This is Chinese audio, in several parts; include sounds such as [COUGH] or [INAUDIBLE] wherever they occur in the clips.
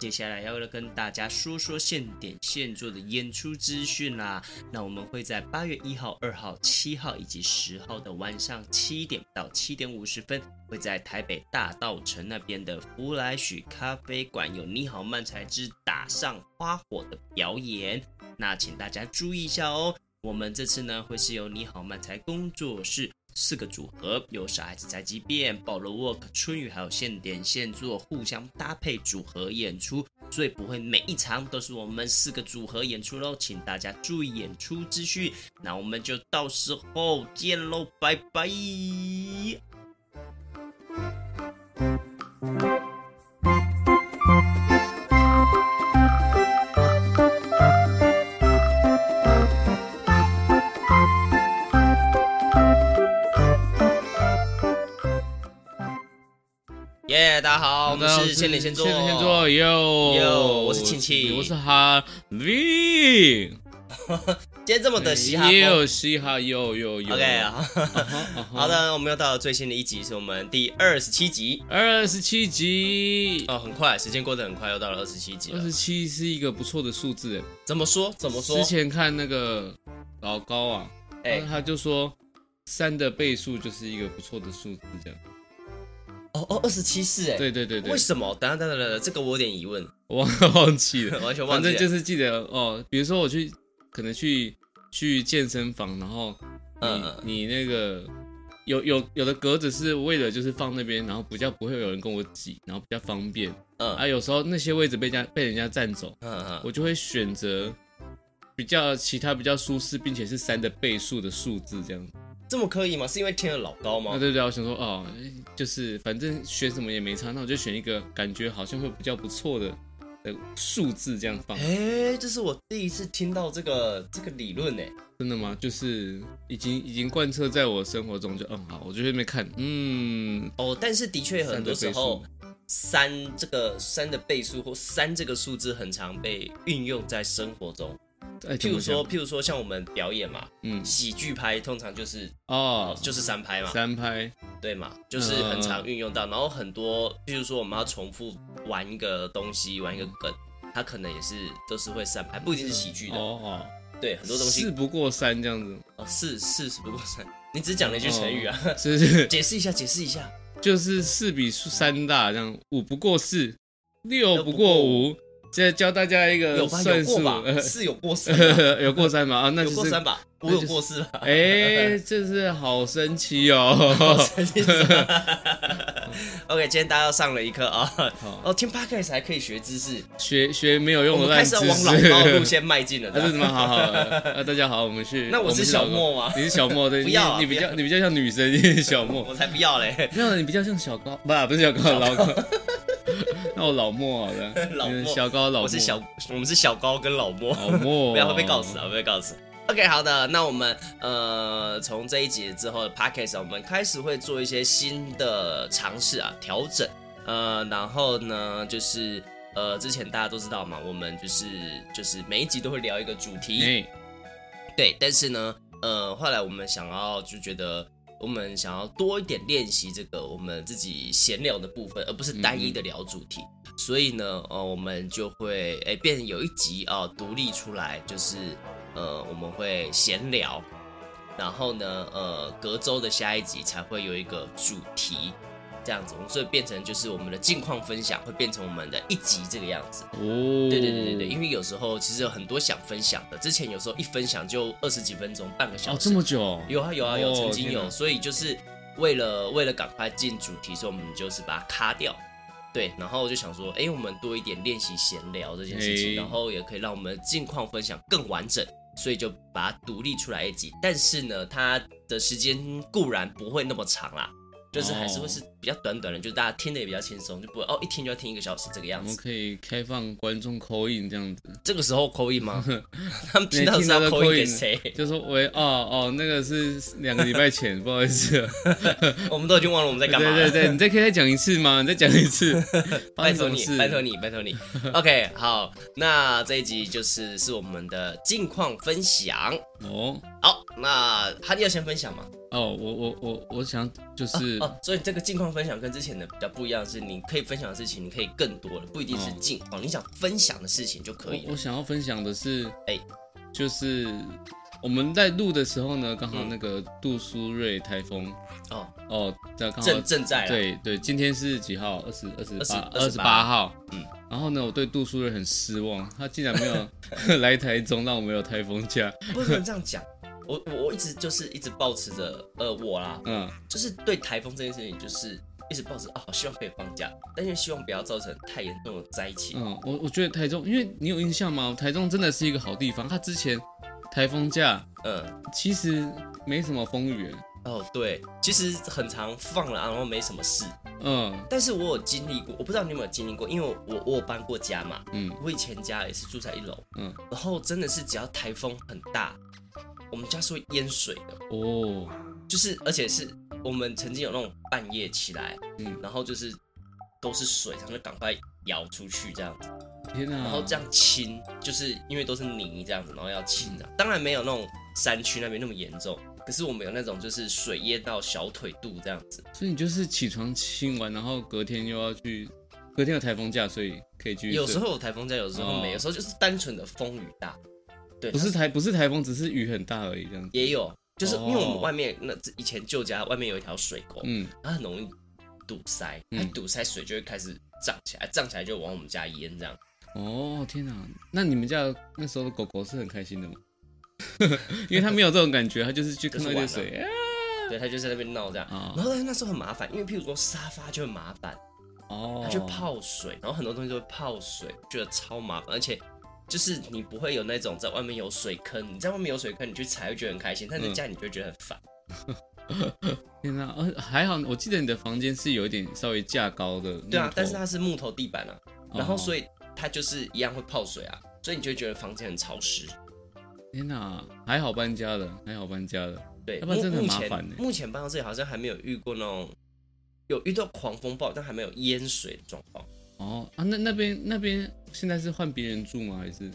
接下来要跟大家说说现点现做的演出资讯啦。那我们会在八月一号、二号、七号以及十号的晚上七点到七点五十分，会在台北大道城那边的福来许咖啡馆有你好漫才之打上花火的表演。那请大家注意一下哦，我们这次呢会是由你好漫才工作室。四个组合有小孩子宅急便、保罗沃克、春雨，还有现点现做，互相搭配组合演出，所以不会每一场都是我们四个组合演出喽，请大家注意演出资讯。那我们就到时候见喽，拜拜。耶，大家好，我们是现点现做，现点现做哟哟，我是庆庆，我是哈 V，[LAUGHS] 今天这么的嘻哈，也有嘻哈又又又，OK，好的，我们又到了最新的一集，是我们第二十七集，二十七集，哦，很快，时间过得很快，又到了二十七集，二十七是一个不错的数字，怎么说？怎么说？之前看那个老高啊，哎，他就说三的倍数就是一个不错的数字，这样。哦哦，二十七是哎，对对对对，为什么？等等等下等下，这个我有点疑问，我忘记了，[LAUGHS] 完全忘记了。反正就是记得哦，比如说我去，可能去去健身房，然后你、嗯、你那个有有有的格子是为了就是放那边，然后比较不会有人跟我挤，然后比较方便。嗯啊，有时候那些位置被家被人家占走，嗯嗯，我就会选择比较其他比较舒适，并且是三的倍数的数字这样。这么刻意吗？是因为听了老高吗？对对对，我想说哦，就是反正选什么也没差，那我就选一个感觉好像会比较不错的的数字这样放。哎，这是我第一次听到这个这个理论呢。真的吗？就是已经已经贯彻在我生活中就，就嗯好，我就在那边看，嗯哦，但是的确很多时候三这个三的倍数或三这个数字很常被运用在生活中。譬如说，譬如说，像我们表演嘛，嗯，喜剧拍通常就是哦，就是三拍嘛，三拍，对嘛，就是很常运用到。然后很多，譬如说我们要重复玩一个东西，玩一个梗，它可能也是都是会三拍，不一定是喜剧的。哦。对，很多东西四不过三这样子。哦，四四是不过三，你只讲了一句成语啊，是是，[LAUGHS] 解释一下，解释一下，就是四比三大这样，五不过四，六不过五。现在教大家一个算术，[LAUGHS] 是有过三，有过三吗？啊，那有过三吧，[LAUGHS] 我有过四吧？[LAUGHS] 哎，这是好神奇哦！神奇。OK，今天大家要上了一课啊！哦，听 Podcast 还可以学知识，学学没有用的烂知识。开始往老高路线迈进了，这是什么？好好啊，大家好，我们是。那我是小莫吗？你是小莫对？不要，你比较你比较像女生，你是小莫。我才不要嘞！没有，你比较像小高，不，不是小高，老高。[LAUGHS] 那我老莫好了，[LAUGHS] 老莫小高老莫，我是小，我们是小高跟老莫，老莫，[LAUGHS] 不要会被告死啊，会被告死。OK，好的，那我们呃从这一集之后的 Podcast 我们开始会做一些新的尝试啊，调整，呃，然后呢就是呃之前大家都知道嘛，我们就是就是每一集都会聊一个主题，欸、对，但是呢呃后来我们想要就觉得。我们想要多一点练习这个我们自己闲聊的部分，而不是单一的聊主题。所以呢，呃，我们就会诶变成有一集啊、独立出来，就是呃我们会闲聊，然后呢，呃隔周的下一集才会有一个主题。这样子，所以变成就是我们的近况分享，会变成我们的一集这个样子。哦，对对对对对，因为有时候其实有很多想分享的，之前有时候一分享就二十几分钟，半个小时。哦，这么久？有啊有啊有，曾经有。所以就是为了为了赶快进主题，所以我们就是把它卡掉。对，然后我就想说，哎，我们多一点练习闲聊这件事情，然后也可以让我们近况分享更完整，所以就把它独立出来一集。但是呢，它的时间固然不会那么长啦。就是还是会是比较短短的，就是大家听的也比较轻松，就不会哦一听就要听一个小时这个样子。我们可以开放观众 call in 这样子。这个时候 call in 吗？[LAUGHS] 他们听到是要 call in 给谁？就说喂哦哦，那个是两个礼拜前，不好意思，[LAUGHS] 我们都已经忘了我们在干嘛。对对对，你再可以再讲一次吗？你再讲一次，[LAUGHS] 拜托你，拜托你，拜托你。OK，好，那这一集就是是我们的近况分享哦。好，那哈利要先分享吗？哦，我我我我想就是哦，哦，所以这个近况分享跟之前的比较不一样，是你可以分享的事情，你可以更多了，不一定是近况，哦，你想分享的事情就可以我。我想要分享的是，哎，就是我们在录的时候呢，刚好那个杜苏芮台风，嗯，哦哦，刚好正正在，对对，今天是几号？二十二十八二十八号，嗯，然后呢，我对杜苏芮很失望，他竟然没有 [LAUGHS] 来台中，让我们有台风假，不能这样讲。我我我一直就是一直保持着，呃，我啦，嗯，就是对台风这件事情，就是一直抱着哦，希望可以放假，但是希望不要造成太严重的灾情。嗯，我我觉得台中，因为你有印象吗？台中真的是一个好地方，它之前台风假，嗯，其实没什么风雨。哦，对，其实很常放了，然后没什么事。嗯，但是我有经历过，我不知道你有没有经历过，因为我我我有搬过家嘛，嗯，我以前家也是住在一楼，嗯，然后真的是只要台风很大。我们家是会淹水的。哦，就是而且是我们曾经有那种半夜起来，嗯，然后就是都是水，然后就赶快舀出去这样。子，天哪，然后这样清，就是因为都是泥这样子，然后要清的，当然没有那种山区那边那么严重，可是我们有那种就是水淹到小腿肚这样子，所以你就是起床清完，然后隔天又要去，隔天有台风假，所以可以去。有时候有台风假，有时候没有，有时候就是单纯的风雨大。对，不是台不是台风，只是雨很大而已，这样子。也有，就是因为我们外面那以前旧家外面有一条水沟，嗯，它很容易堵塞，它堵塞水就会开始涨起来，涨起来就往我们家淹这样。哦天哪，那你们家那时候的狗狗是很开心的吗？[LAUGHS] 因为它没有这种感觉，它就是去看那些水，啊，对，它就在那边闹这样。然后那时候很麻烦，因为譬如说沙发就很麻烦，哦，它就泡水，然后很多东西都会泡水，觉得超麻烦，而且。就是你不会有那种在外面有水坑，你在外面有水坑，你去踩会觉得很开心，但在家你就会觉得很烦。[LAUGHS] 天哪，呃，还好，我记得你的房间是有一点稍微架高的。对啊，但是它是木头地板啊，然后所以它就是一样会泡水啊，所以你就会觉得房间很潮湿。天哪，还好搬家了，还好搬家了。对，要不然真的很麻烦。目前目前搬到这里好像还没有遇过那种有遇到狂风暴，但还没有淹水的状况。哦啊，那那边那边现在是换别人住吗？还是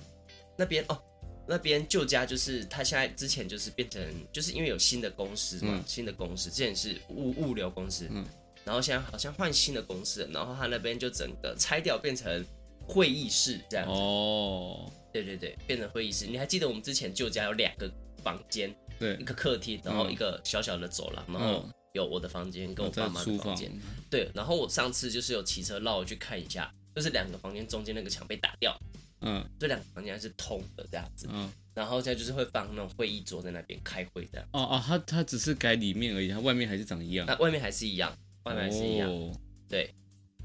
那边哦？那边旧家就是他现在之前就是变成就是因为有新的公司嘛，嗯、新的公司之前是物物流公司，嗯，然后现在好像换新的公司，然后他那边就整个拆掉变成会议室这样子。哦，对对对，变成会议室。你还记得我们之前旧家有两个房间，对，一个客厅，然后一个小小的走廊，嗯、然后。有我的房间跟我爸妈的房间，对。然后我上次就是有骑车绕去看一下，就是两个房间中间那个墙被打掉，嗯，这两个房间还是通的这样子，嗯。然后现在就是会放那种会议桌在那边开会这样。哦哦，它它只是改里面而已，它外面还是长一样。那外面还是一样，外面还是一样。哦、对。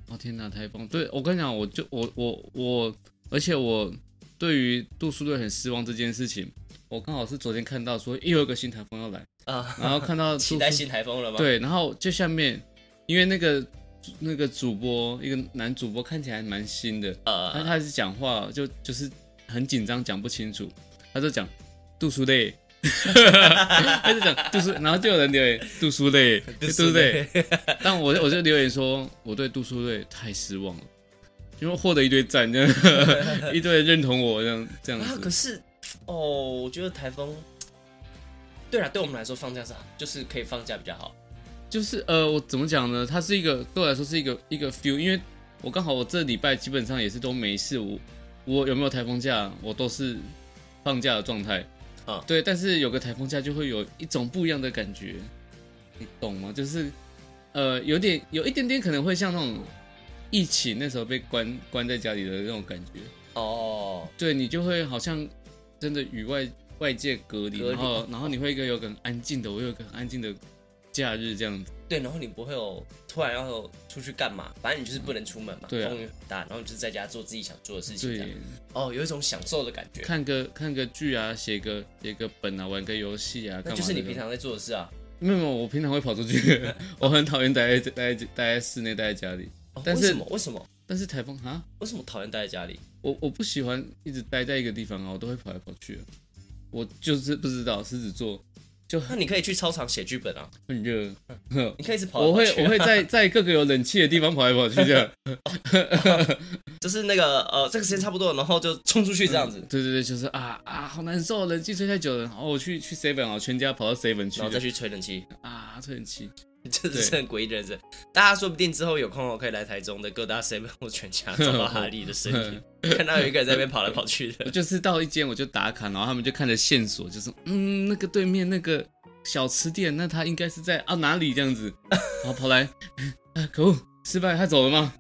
哦天哪，台风！对我跟你讲，我就我我我，而且我对于杜苏芮很失望这件事情，我刚好是昨天看到说又有一个新台风要来。啊，然后看到 [LAUGHS] 期待新台风了吗？对，然后就下面，因为那个那个主播一个男主播看起来蛮新的，呃，他开始讲话就就是很紧张，讲不清楚，他就讲杜苏芮，[LAUGHS] 他就讲杜苏，然后就有人留言杜苏芮，杜苏芮，但我我就留言说我对杜苏芮太失望了，因为获得一堆赞，这样 [LAUGHS] 一堆人认同我这样这样子。啊，可是哦，我觉得台风。对啊，对我们来说放假是就是可以放假比较好，就是呃，我怎么讲呢？它是一个对我来说是一个一个 feel，因为我刚好我这礼拜基本上也是都没事，我我有没有台风假，我都是放假的状态啊。对，但是有个台风假就会有一种不一样的感觉，你懂吗？就是呃，有点有一点点可能会像那种疫情那时候被关关在家里的那种感觉哦。对，你就会好像真的与外。外界隔离，然后然后你会一个有个很安静的，我有一个很安静的假日这样子。对，然后你不会有突然要出去干嘛，反正你就是不能出门嘛，对啊，风雨很大，然后你就是在家做自己想做的事情。对，哦，有一种享受的感觉。看个看个剧啊，写个写个本啊，玩个游戏啊，那就是你平常在做的事啊。没有没有，我平常会跑出去，[LAUGHS] 我很讨厌待在待在待在室内，待在家里。但是为什么？为什么？但是台风啊？为什么讨厌待在家里？我我不喜欢一直待在一个地方啊，我都会跑来跑去。我就是不知道狮子座。就那你可以去操场写剧本啊，很热，你可以一直跑，我会我会在 [LAUGHS] 在各个有冷气的地方跑来跑去这样，[LAUGHS] 就是那个呃这个时间差不多，然后就冲出去这样子。对对对，就是啊啊好难受，冷气吹太久了，然后我去去 seven 啊，全家跑到 seven 去，然后再去吹冷气啊吹冷气，这是很诡异的人生。大家说不定之后有空我可以来台中的各大 seven 或全家找到哈利的身影，[LAUGHS] 看到有一个人在那边跑来跑去的。我就是到一间我就打卡，然后他们就看着线索，就是嗯那个对面那个。小吃店，那他应该是在啊哪里这样子，[LAUGHS] 然后跑来，啊可恶，失败，他走了吗？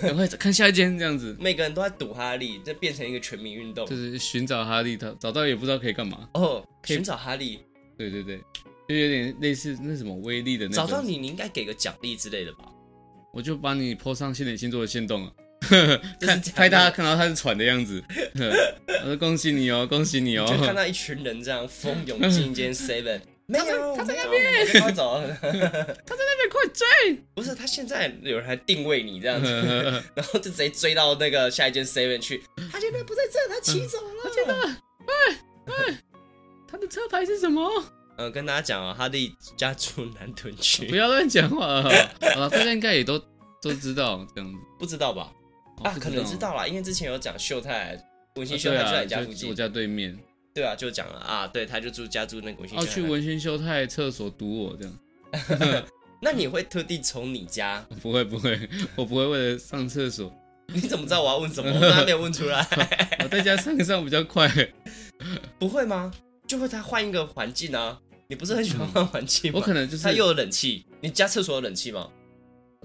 赶快看下一间这样子。[LAUGHS] 每个人都在赌哈利，这变成一个全民运动，就是寻找哈利，他找到也不知道可以干嘛。哦，寻找哈利，对对对，就有点类似那什么威力的那。找到你，你应该给个奖励之类的吧？我就把你 po 上新点星座的线动啊，[LAUGHS] 看拍大家看到他是喘的样子。[LAUGHS] 我说恭喜你哦，恭喜你哦。就看到一群人这样蜂拥进一间 [LAUGHS] seven。没有，他在那边，快走！他在那边，快追！不是，他现在有人还定位你这样子，然后就直接追到那个下一间 seven 去。他现在不在这，他骑走了。我记得，哎哎，他的车牌是什么？嗯，跟大家讲啊，哈利家住南屯区。[LAUGHS] 不要乱讲话 [LAUGHS] 好了，大家应该也都都知道这样子，不知道吧？啊，可能知道啦，因为之前有讲秀泰，文心秀泰就在家附近，我家对面。对啊，就讲了啊，对，他就住家住那个文心。哦，去文心秀泰厕所堵我这样。[LAUGHS] 那你会特地从你家？不会不会，我不会为了上厕所。你怎么知道我要问什么？我刚刚没有问出来。我在家上上比较快。不会吗？就会他换一个环境啊。你不是很喜欢换环境吗？我可能就是它又有冷气。你家厕所有冷气吗？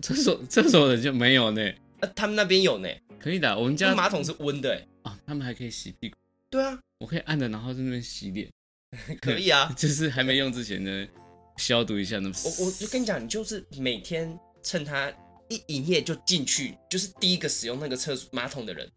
厕所 [LAUGHS] 厕所冷气没有呢。呃，他们那边有呢。可以的，我们家马桶是温的。啊，他们还可以洗屁股。对啊。我可以按着，然后在那边洗脸，[LAUGHS] 可以啊，[LAUGHS] 就是还没用之前呢，消毒一下那么。我我就跟你讲，你就是每天趁他一营业就进去，就是第一个使用那个厕所马桶的人。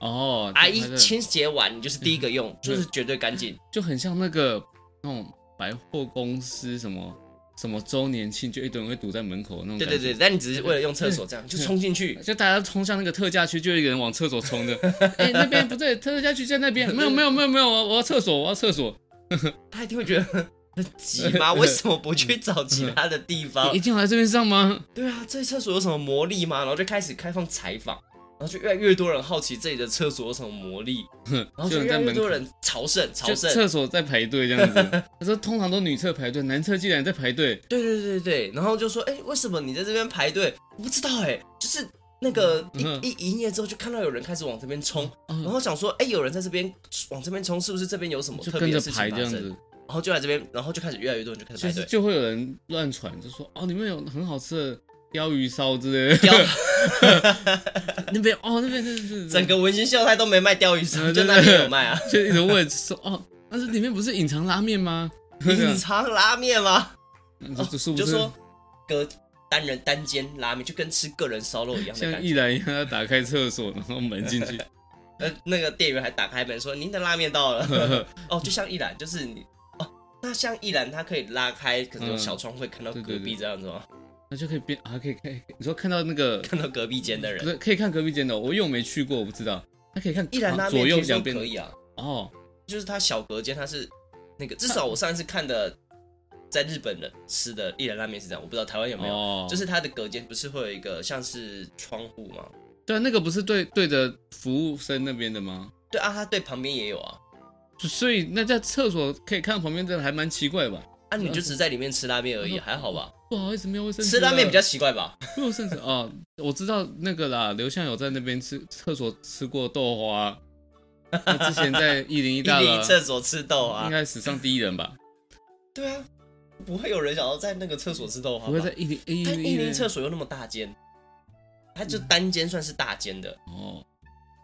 哦，阿姨清洁完，你就是第一个用，就是绝对干净，就很像那个那种百货公司什么。什么周年庆就一堆人会堵在门口那种。对对对，但你只是为了用厕所这样就冲进去，就大家冲向那个特价区，就一个人往厕所冲的。哎，那边不对，特价区在那边。没有没有没有没有，我我要厕所，我要厕所。他一定会觉得很急吗？[LAUGHS] 为什么不去找其他的地方？一定要来这边上吗？对啊，这厕所有什么魔力吗？然后就开始开放采访。然后就越来越多人好奇这里的厕所有什么魔力，然后就越来越多人朝圣朝圣，厕所在排队这样子。[LAUGHS] 他说通常都女厕排队，男厕竟然在排队。对对对对，然后就说哎，为什么你在这边排队？我不知道哎，就是那个一一营业之后就看到有人开始往这边冲，然后想说哎，有人在这边往这边冲，是不是这边有什么特别的事情发生？然后就来这边，然后就开始越来越多人就开始排队，就会有人乱传，就说哦，里面有很好吃的。鯛鱼烧之类的，鯛 [LAUGHS] 那边哦，那边是是整个文心秀泰都没卖鲷鱼烧，就那边有卖啊，[LAUGHS] 就一直问说哦，但是里面不是隐藏拉面吗？隐藏拉面吗？就说隔单人单间拉面，就跟吃个人烧肉一样，像一兰一样，要打开厕所，然后门进去，[LAUGHS] 呃，那个店员还打开门说：“您的拉面到了。”哦，就像一兰，就是你哦，那像一兰，它可以拉开，可能有小窗会看到隔壁这样子吗？那就可以变啊，可以看。你说看到那个看到隔壁间的人，可可以看隔壁间的。我又没去过，我不知道。他可以看一兰拉面，左右两边可以啊。哦，就是他小隔间，他是那个至少我上一次看的，在日本的吃的一兰拉面是这样，我不知道台湾有没有。哦，就是他的隔间不是会有一个像是窗户吗？对啊，那个不是对对着服务生那边的吗？对啊，他对旁边也有啊。所以那在厕所可以看到旁边，这个还蛮奇怪吧？啊，你就只是在里面吃拉面而已，还好吧？不好意思，没有卫生纸。吃拉面比较奇怪吧？没有卫生纸哦，我知道那个啦。刘向有在那边吃厕所吃过豆花，他之前在一零一大楼 [LAUGHS] 厕所吃豆花，应该史上第一人吧？对啊，不会有人想要在那个厕所吃豆花。不会在一零一零厕所又那么大间，他就单间算是大间的哦，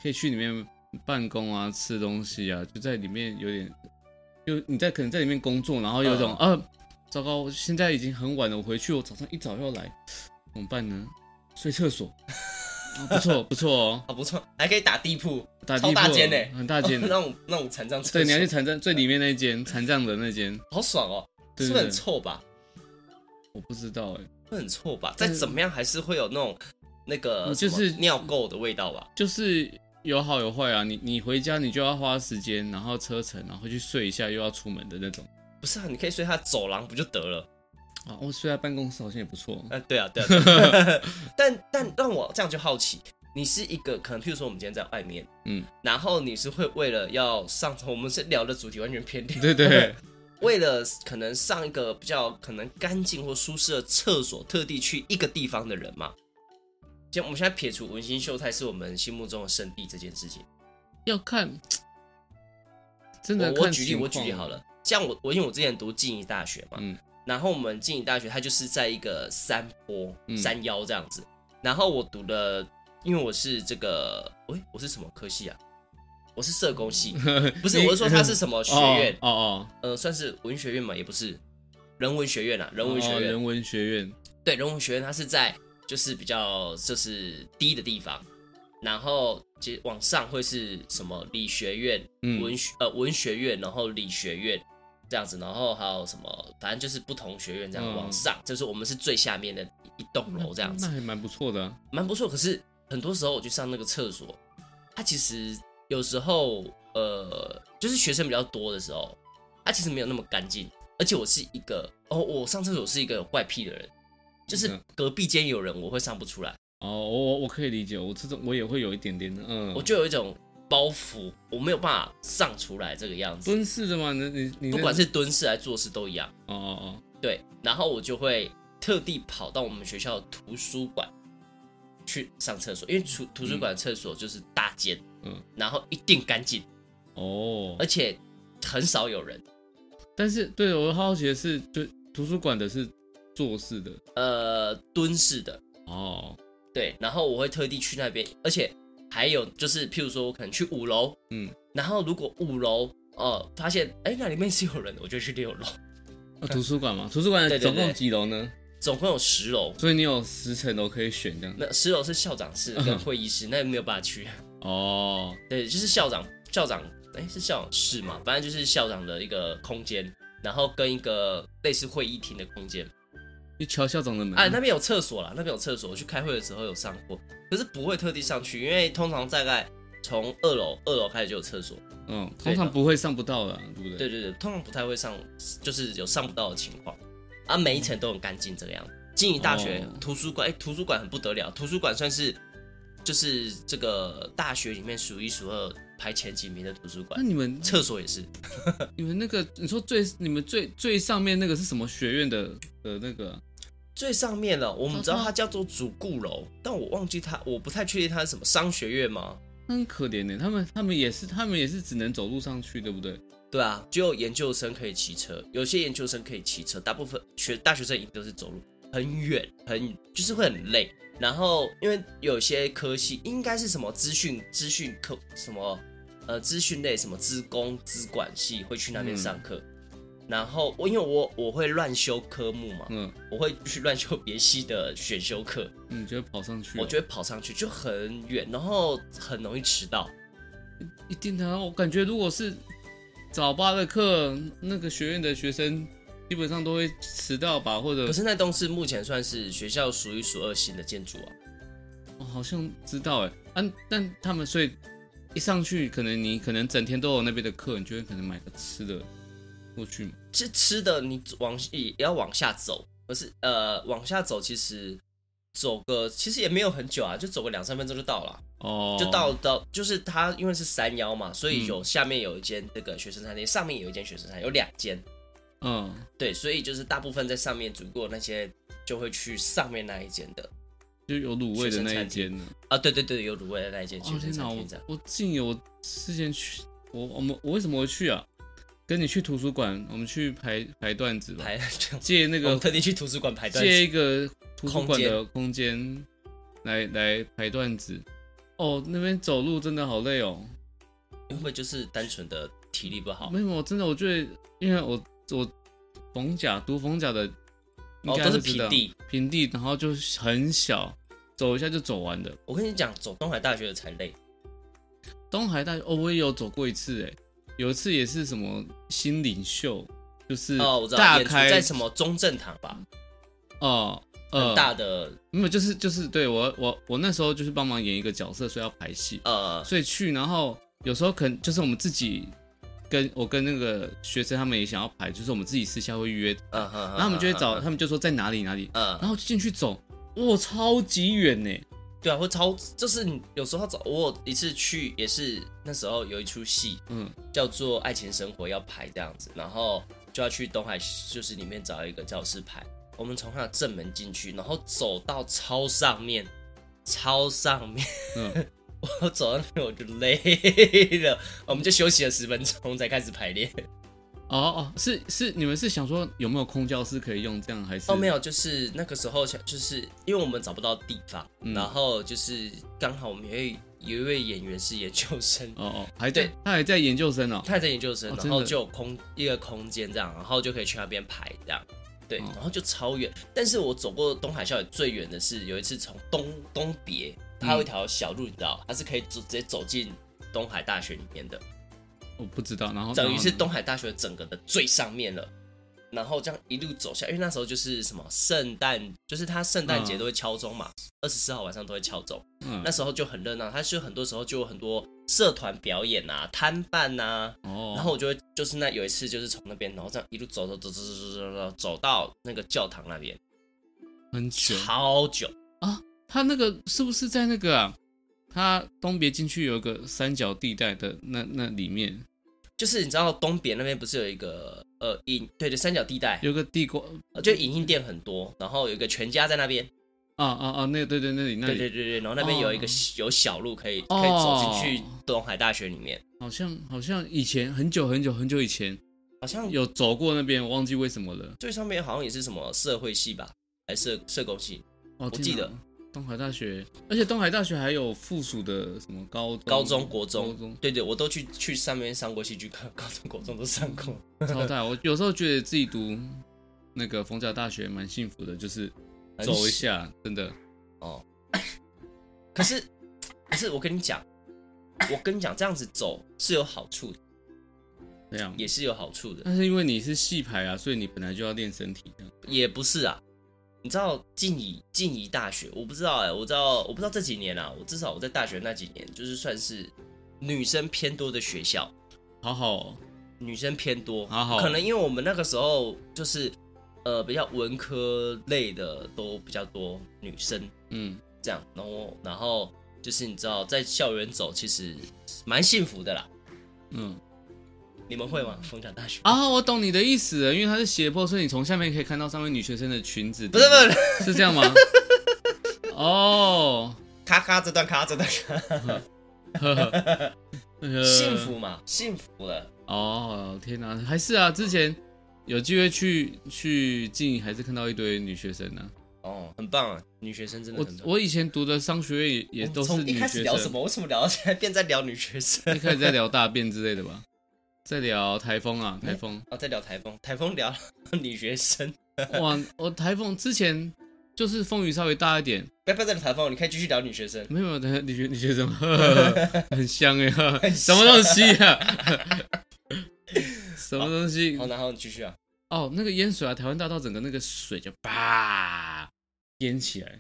可以去里面办公啊，吃东西啊，就在里面有点，就你在可能在里面工作，然后有种啊。糟糕，我现在已经很晚了，我回去，我早上一早要来，怎么办呢？睡厕所，[LAUGHS] 不错不错哦，啊不错，还可以打地铺，打地铺，大间呢，很大间，[LAUGHS] 那种那种残障厕所，对，你要去残障最里面那间残障的那间，好爽哦，是不是很臭吧？我不知道哎、欸，会很臭吧？再怎么样还是会有那种那个就是尿垢的味道吧？就是有好有坏啊。你你回家你就要花时间，然后车程，然后去睡一下，又要出门的那种。不是啊，你可以睡他走廊不就得了？啊，我睡在办公室好像也不错。哎、呃，对啊，对啊。对啊 [LAUGHS] 但但让我这样就好奇，你是一个可能，譬如说我们今天在外面，嗯，然后你是会为了要上，我们是聊的主题完全偏离，对对，对。[LAUGHS] 为了可能上一个比较可能干净或舒适的厕所，特地去一个地方的人嘛？就我们现在撇除文心秀泰是我们心目中的圣地这件事情，要看，真的我，我举例，我举例好了，像我我因为我之前读静宜大学嘛，嗯，然后我们静宜大学它就是在一个山坡、嗯、山腰这样子，然后我读的，因为我是这个，喂，我是什么科系啊？我是社工系，[LAUGHS] 不是，我是说它是什么学院？[LAUGHS] 哦哦，呃，算是文学院嘛，也不是，人文学院啊，人文学院，人文学院，对，人文学院，它是在就是比较就是低的地方，然后接往上会是什么理学院、文学呃文学院，然后理学院这样子，然后还有什么，反正就是不同学院这样往上，就是我们是最下面的一栋楼这样子，那还蛮不错的，蛮不错。可是很多时候我去上那个厕所，它其实。有时候，呃，就是学生比较多的时候，它其实没有那么干净。而且我是一个，哦，我上厕所是一个有怪癖的人，就是隔壁间有人，我会上不出来。哦，我我可以理解，我这种我也会有一点点的，嗯，我就有一种包袱，我没有办法上出来这个样子。蹲式的嘛，你你你，不管是蹲式还是坐式都一样。哦哦哦，对，然后我就会特地跑到我们学校的图书馆去上厕所，因为图图书馆厕所就是大间。嗯嗯，然后一定干净哦，而且很少有人。但是，对我好奇的是，就图书馆的是坐式的，呃，蹲式的哦。对，然后我会特地去那边，而且还有就是，譬如说我可能去五楼，嗯，然后如果五楼哦、呃、发现哎那里面是有人的，我就去六楼。啊，[LAUGHS] 图书馆嘛，图书馆总共几楼呢？总共有十楼，所以你有十层楼可以选这样。那十楼是校长室跟会议室，嗯、那没有办法去。哦，[LAUGHS] 对，就是校长，校长，哎，是校长室嘛，反正就是校长的一个空间，然后跟一个类似会议厅的空间。去敲校长的门。哎，那边有厕所啦，那边有厕所，我去开会的时候有上过，可是不会特地上去，因为通常大概从二楼，二楼开始就有厕所。嗯，通常不会上不到的，对不对？对对对，通常不太会上，就是有上不到的情况。啊，每一层都很干净，这个样子。静宜大学图书馆，哎，图书馆很不得了，图书馆算是。就是这个大学里面数一数二排前几名的图书馆。那你们厕所也是？[LAUGHS] 你们那个你说最你们最最上面那个是什么学院的的那个？最上面了，我们知道它叫做主顾楼，但我忘记它，我不太确定它是什么商学院吗？很可怜呢，他们他们也是他们也是只能走路上去，对不对？对啊，只有研究生可以骑车，有些研究生可以骑车，大部分学大学生一定都是走路，很远很就是会很累。然后，因为有些科系应该是什么资讯资讯科什么呃资讯类什么资工资管系会去那边上课。嗯、然后我因为我我会乱修科目嘛，嗯，我会去乱修别系的选修课，嗯，就会跑上去，我觉得跑上去就很远，然后很容易迟到。一定的，我感觉如果是早八的课，那个学院的学生。基本上都会迟到吧，或者可是那栋是目前算是学校数一数二新的建筑啊。我好像知道哎，啊，但他们所以一上去，可能你可能整天都有那边的课，你就会可能买个吃的过去嘛。是吃的，你往也要往下走，可是呃往下走，其实走个其实也没有很久啊，就走个两三分钟就到了。哦，就到到就是它因为是山腰嘛，所以有下面有一间这个学生餐厅，上面有一间学生餐厅，有两间。嗯，对，所以就是大部分在上面煮过那些，就会去上面那一间的，就有卤味的那一间呢。啊，对对对，有卤味的那一间。哦天哪，我我记得我之前去，我我们我为什么会去啊？跟你去图书馆，我们去排排段子，排借那个特地去图书馆排段子，借一个图书馆的空间来来排段子。哦，那边走路真的好累哦。会不会就是单纯的体力不好？没有，我真的，我觉得因为我。我逢甲读逢甲的，应该是平地，平地，然后就很小，走一下就走完的。我跟你讲，走东海大学的才累。东海大学，哦，我也有走过一次，哎，有一次也是什么新领袖，就是哦，我知道，大开在什么中正堂吧？哦，很大的，没有，就是就是对我我我那时候就是帮忙演一个角色，所以要排戏，呃，所以去，然后有时候可能就是我们自己跟我跟那个学生他们也想要排，就是我们自己私下会预约，嗯然后他们就会找，他们就说在哪里哪里，嗯，然后进去走，哇，超级远呢。对啊，会超就是你有时候找我一次去也是那时候有一出戏，嗯，叫做《爱情生活》要排这样子，然后就要去东海，就是里面找一个教室排。我们从他的正门进去，然后走到超上面，超上面，嗯，[LAUGHS] 我走到那边我就累了，我们就休息了十分钟才开始排练。哦哦，是是，你们是想说有没有空教室可以用这样还是？哦，没有，就是那个时候想，就是因为我们找不到地方，嗯、然后就是刚好我们有一有一位演员是研究生，哦哦，还对，他还在研究生哦，他还在研究生，然后就有空一个空间这样，然后就可以去那边排这样，对，然后就超远，但是我走过东海校园最远的是有一次从东东别，它有一条小路，你知道，它是可以走直接走进东海大学里面的。我不知道，然后等于是东海大学整个的最上面了，然后这样一路走下，因为那时候就是什么圣诞，就是他圣诞节都会敲钟嘛，二十四号晚上都会敲钟，嗯，那时候就很热闹，他就很多时候就有很多社团表演啊、摊贩呐，哦，然后我就会就是那有一次就是从那边，然后这样一路走走走走走走走走到那个教堂那边，很久，超久。啊，他那个是不是在那个啊？他东别进去有一个三角地带的那那里面，就是你知道东别那边不是有一个呃影对的三角地带，有个地瓜，就影印店很多，然后有一个全家在那边，啊啊啊，那个对对那里那里对对对对，然后那边有一个有小路可以可以走进去东海大学里面，好像好像以前很久很久很久以前好像有走过那边，我忘记为什么了。最上面好像也是什么社会系吧，还是社社工系，我记得。东海大学，而且东海大学还有附属的什么高高中、国中，中对对，我都去去上面上过戏剧课，高中、国中都上过。超大，我有时候觉得自己读那个逢甲大学蛮幸福的，就是走一下，真的哦。可是，可是我跟你讲，我跟你讲，这样子走是有好处的，这样也是有好处的。但是因为你是戏牌啊，所以你本来就要练身体，也不是啊。你知道静宜静宜大学？我不知道哎、欸，我知道我不知道这几年啊，我至少我在大学那几年，就是算是女生偏多的学校，好好、哦，女生偏多，好好，可能因为我们那个时候就是呃比较文科类的都比较多女生，嗯，这样，然后然后就是你知道在校园走其实蛮幸福的啦，嗯。你们会吗？逢甲大学啊，我懂你的意思了，因为它是斜坡，所以你从下面可以看到上面女学生的裙子。不是不是，是这样吗？[LAUGHS] 哦，咔咔这段，咔这段，幸福嘛，幸福了。哦天哪，还是啊，之前有机会去去静宜，还是看到一堆女学生呢、啊。哦，很棒啊，女学生真的很。我我以前读的商学院也都是女学生。一开始聊什么？为什么聊到现在变在聊女学生？一开始在聊大便之类的吧。在聊台风啊，台风哦，在聊台风，[LAUGHS] 台风聊女学生。[LAUGHS] 哇，我台风之前就是风雨稍微大一点，不要不要再聊台风，你可以继续聊女学生。没有，女学女学生 [LAUGHS] 很香哎，什么东西啊？什么东西？好，然后你继续啊。哦，那个淹水啊，台湾大道整个那个水就叭淹起来，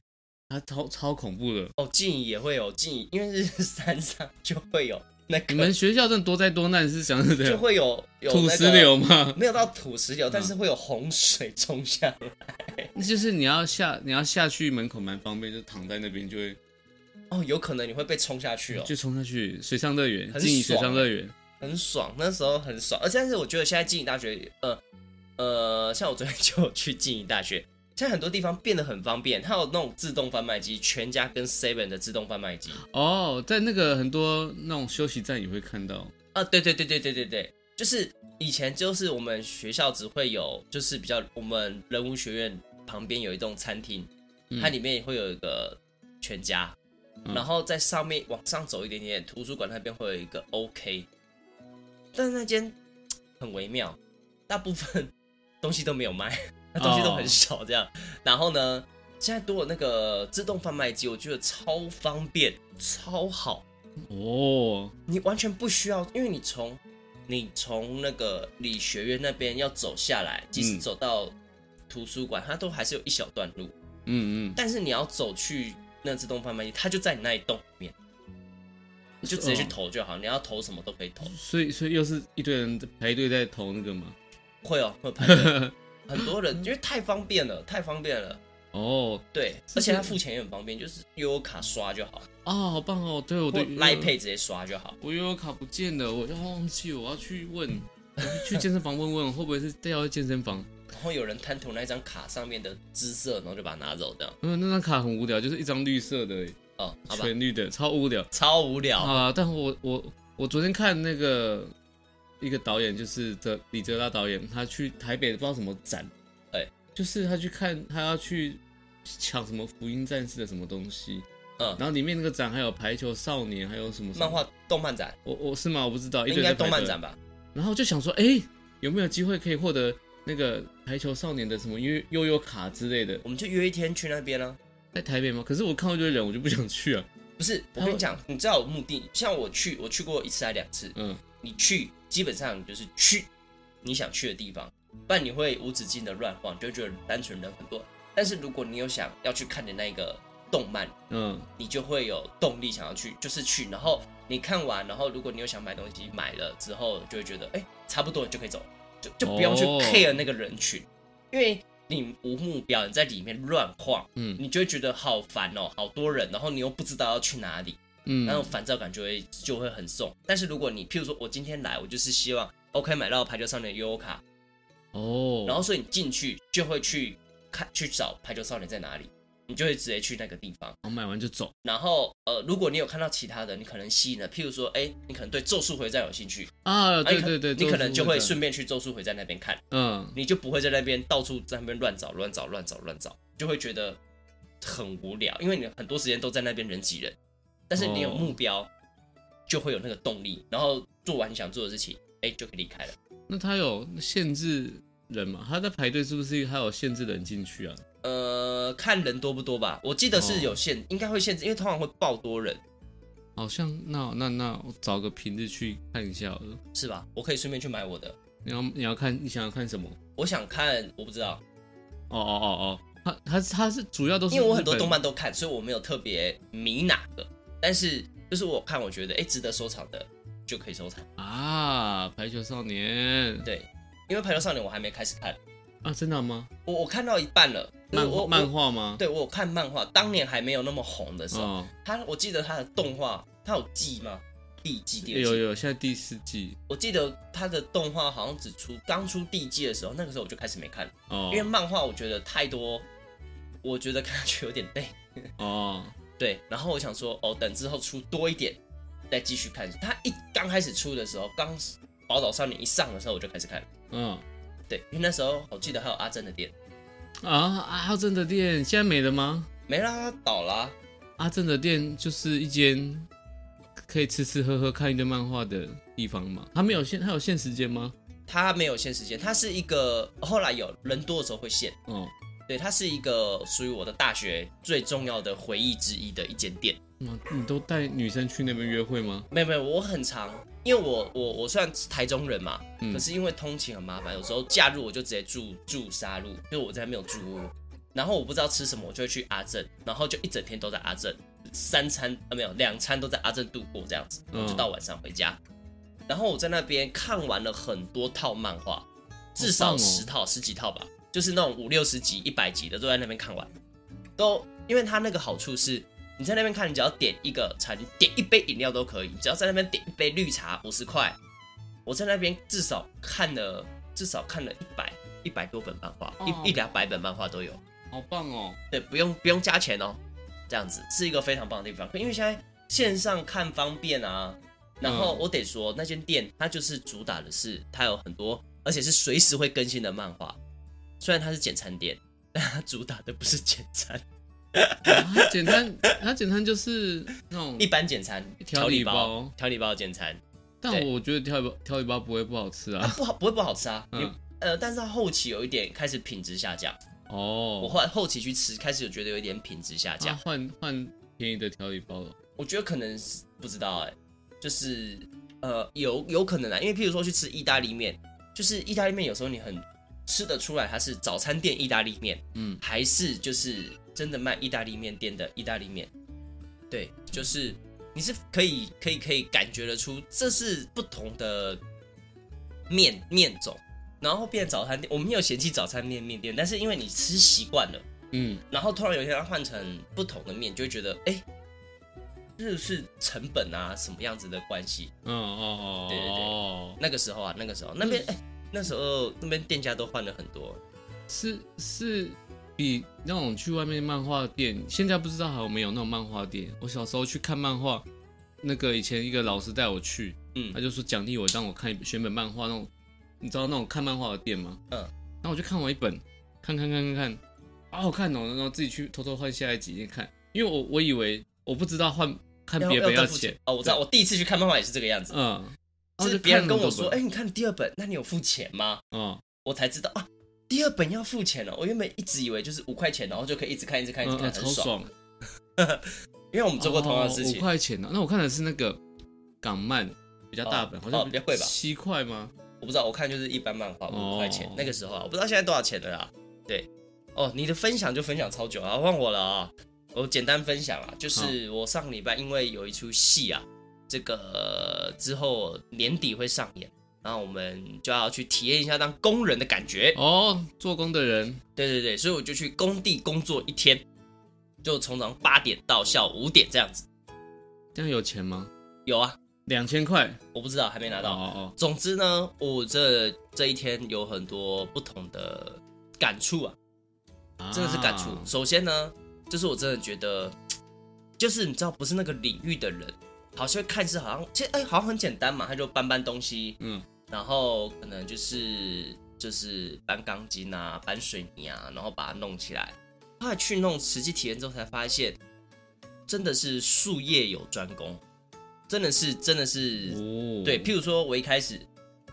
它超超恐怖的。哦，静宜也会有静宜，因为是山上就会有。那你们学校真的多灾多难，是想是怎样？就会有有土石流吗？没有到土石流，但是会有洪水冲下来。那就是你要下，你要下去门口蛮方便，就躺在那边就会。哦，有可能你会被冲下去哦。就冲下去，水上乐园，静宜水上乐园，很爽，那时候很爽。而且但是我觉得现在静宜大学，呃呃，像我昨天就去静宜大学。现在很多地方变得很方便，它有那种自动贩卖机，全家跟 Seven 的自动贩卖机。哦，在那个很多那种休息站也会看到。啊，对对对对对对对，就是以前就是我们学校只会有，就是比较我们人文学院旁边有一栋餐厅，嗯、它里面也会有一个全家，嗯、然后在上面往上走一点点，图书馆那边会有一个 OK，但是那间很微妙，大部分东西都没有卖。东西都很少，这样，oh. 然后呢，现在多了那个自动贩卖机，我觉得超方便，超好哦。Oh. 你完全不需要，因为你从你从那个理学院那边要走下来，即使走到图书馆，它都还是有一小段路。嗯嗯。但是你要走去那自动贩卖机，它就在你那一栋里面，你就直接去投就好。哦、你要投什么都可以投。所以，所以又是一堆人排队在投那个吗？会哦，会排队。[LAUGHS] 很多人因为太方便了，太方便了。哦，对，而且他付钱也很方便，就是悠游卡刷就好。啊、哦，好棒哦！对，我的 Line Pay 直接刷就好。我悠游卡不见了，我就忘记，我要去问，去健身房问问，会不会是掉在健身房？然后有人贪图那张卡上面的姿色，然后就把它拿走这样。嗯，那张卡很无聊，就是一张绿色的，哦，全绿的，超无聊，超无聊啊！但我我我昨天看那个一个导演，就是这李泽拉导演，他去台北不知道什么展，哎、欸，就是他去看，他要去。抢什么福音战士的什么东西？嗯，然后里面那个展还有排球少年，还有什么，漫画动漫展？我我是吗？我不知道，应该动漫展吧。然后就想说，哎，有没有机会可以获得那个排球少年的什么悠悠悠卡之类的？我们就约一天去那边啊，在台北吗？可是我看到一堆人，我就不想去啊。不是，我跟你讲，你知道我目的，像我去，我去过一次还两次。嗯，你去基本上就是去你想去的地方，不然你会无止境的乱晃，就会觉得单纯人很多。但是如果你有想要去看的那个动漫，嗯，你就会有动力想要去，就是去。然后你看完，然后如果你有想买东西，买了之后就会觉得，哎、欸，差不多就可以走，就就不用去 care 那个人群，哦、因为你无目标，你在里面乱晃，嗯，你就会觉得好烦哦，好多人，然后你又不知道要去哪里，嗯，那种烦躁感就会就会很重。但是如果你譬如说我今天来，我就是希望 OK 买到排球少年的悠游卡，哦，然后所以你进去就会去。看去找排球少年在哪里，你就会直接去那个地方，然后买完就走。然后呃，如果你有看到其他的，你可能吸引了，譬如说，哎，你可能对咒术回战有兴趣啊，对对对，你可能就会顺便去咒术回战那边看，嗯，你就不会在那边到处在那边乱找乱找乱找乱找，就会觉得很无聊，因为你很多时间都在那边人挤人。但是你有目标，哦、就会有那个动力，然后做完你想做的事情，哎，就可以离开了。那他有限制？人嘛，他在排队是不是他有限制人进去啊？呃，看人多不多吧。我记得是有限，哦、应该会限制，因为通常会爆多人。好像那那那我找个平日去看一下好了，是吧？我可以顺便去买我的。你要你要看你想要看什么？我想看，我不知道。哦哦哦哦，他他他是主要都是因为我很多动漫都看，所以我没有特别迷哪个。但是就是我看，我觉得哎值得收藏的就可以收藏啊。排球少年，对。因为《排球少年》我还没开始看啊，真的吗？我我看到一半了。漫画漫画吗？对，我有看漫画，当年还没有那么红的时候，哦、他我记得他的动画，他有季吗？第一季、第二季？有有，现在第四季。我记得他的动画好像只出刚出第一季的时候，那个时候我就开始没看了。哦。因为漫画我觉得太多，我觉得看下去有点累。哦。对，然后我想说，哦，等之后出多一点，再继续看。他一刚开始出的时候，刚《宝岛少年》一上的时候，我就开始看了。嗯，对，因为那时候我记得还有阿珍的店啊，阿珍的店现在没了吗？没啦，倒啦。阿珍的店就是一间可以吃吃喝喝看一堆漫画的地方嘛。他没有限，他有限时间吗？他没有限时间，他是一个后来有人多的时候会限。哦，对，它是一个属于我的大学最重要的回忆之一的一间店。嗯，你都带女生去那边约会吗？没有没有，我很常。因为我我我算是台中人嘛，嗯、可是因为通勤很麻烦，有时候假日我就直接住住沙鹿，就我在那边有住屋，然后我不知道吃什么，我就会去阿正，然后就一整天都在阿正，三餐啊没有两餐都在阿正度过这样子，我就到晚上回家，嗯、然后我在那边看完了很多套漫画，至少十套、哦、十几套吧，就是那种五六十集、一百集的都在那边看完，都因为它那个好处是。你在那边看，你只要点一个餐，你点一杯饮料都可以。只要在那边点一杯绿茶，五十块。我在那边至少看了，至少看了一百一百多本漫画，一、哦、一两百本漫画都有。好棒哦！对，不用不用加钱哦，这样子是一个非常棒的地方。因为现在线上看方便啊。然后我得说，那间店它就是主打的是它有很多，而且是随时会更新的漫画。虽然它是简餐店，但它主打的不是简餐。啊、简餐，它简餐就是那种一般简餐，调理包，调理包简餐。但我觉得调理包调理包不会不好吃啊，啊不好不会不好吃啊。嗯、呃，但是它后期有一点开始品质下降。哦，我后来后期去吃，开始有觉得有一点品质下降。换换便宜的调理包了。我觉得可能是不知道哎、欸，就是呃有有可能啊，因为譬如说去吃意大利面，就是意大利面有时候你很吃得出来它是早餐店意大利面，嗯，还是就是真的卖意大利面店的意大利面。对，就是你是可以可以可以感觉得出这是不同的面面种，然后变早餐店。我没有嫌弃早餐面面店，但是因为你吃习惯了，嗯，然后突然有一天它换成不同的面，就会觉得哎，这是成本啊什么样子的关系？嗯哦哦，对对对，那个时候啊，那个时候那边哎，那时候那边店家都换了很多，是是。比那种去外面漫画店，现在不知道还有没有那种漫画店。我小时候去看漫画，那个以前一个老师带我去，嗯，他就说奖励我让我看选本漫画那种，你知道那种看漫画的店吗？嗯，然后我就看完一本，看看看看看，好好看哦，然后自己去偷偷换下一集看，因为我我以为我不知道换看别本要钱哦，我知道，我第一次去看漫画也是这个样子，嗯，是别人跟我说，哎，你看第二本，那你有付钱吗？嗯，我才知道啊。第二本要付钱了，我原本一直以为就是五块钱，然后就可以一直看、一直看、一直看，很爽。[LAUGHS] 因为我们做过同样的事情。五块钱呢？那我看的是那个港漫，比较大本，好像比较贵吧？七块吗？我不知道，我看就是一般漫画五块钱。那个时候啊，我不知道现在多少钱了啦。对，哦，你的分享就分享超久啊，换我了啊。我简单分享啊，就是我上个礼拜因为有一出戏啊，这个之后年底会上演。然后我们就要去体验一下当工人的感觉哦，做工的人，对对对，所以我就去工地工作一天，就从早上八点到下午五点这样子。这样有钱吗？有啊，两千块，我不知道，还没拿到。哦哦。总之呢，我这这一天有很多不同的感触啊，真的是感触。啊、首先呢，就是我真的觉得，[TSK] 就是你知道，不是那个领域的人，好像看似好像，其实哎，好像很简单嘛，他就搬搬东西，嗯。然后可能就是就是搬钢筋啊，搬水泥啊，然后把它弄起来。后来去弄实际体验之后，才发现真的是术业有专攻，真的是真的是、哦、对。譬如说，我一开始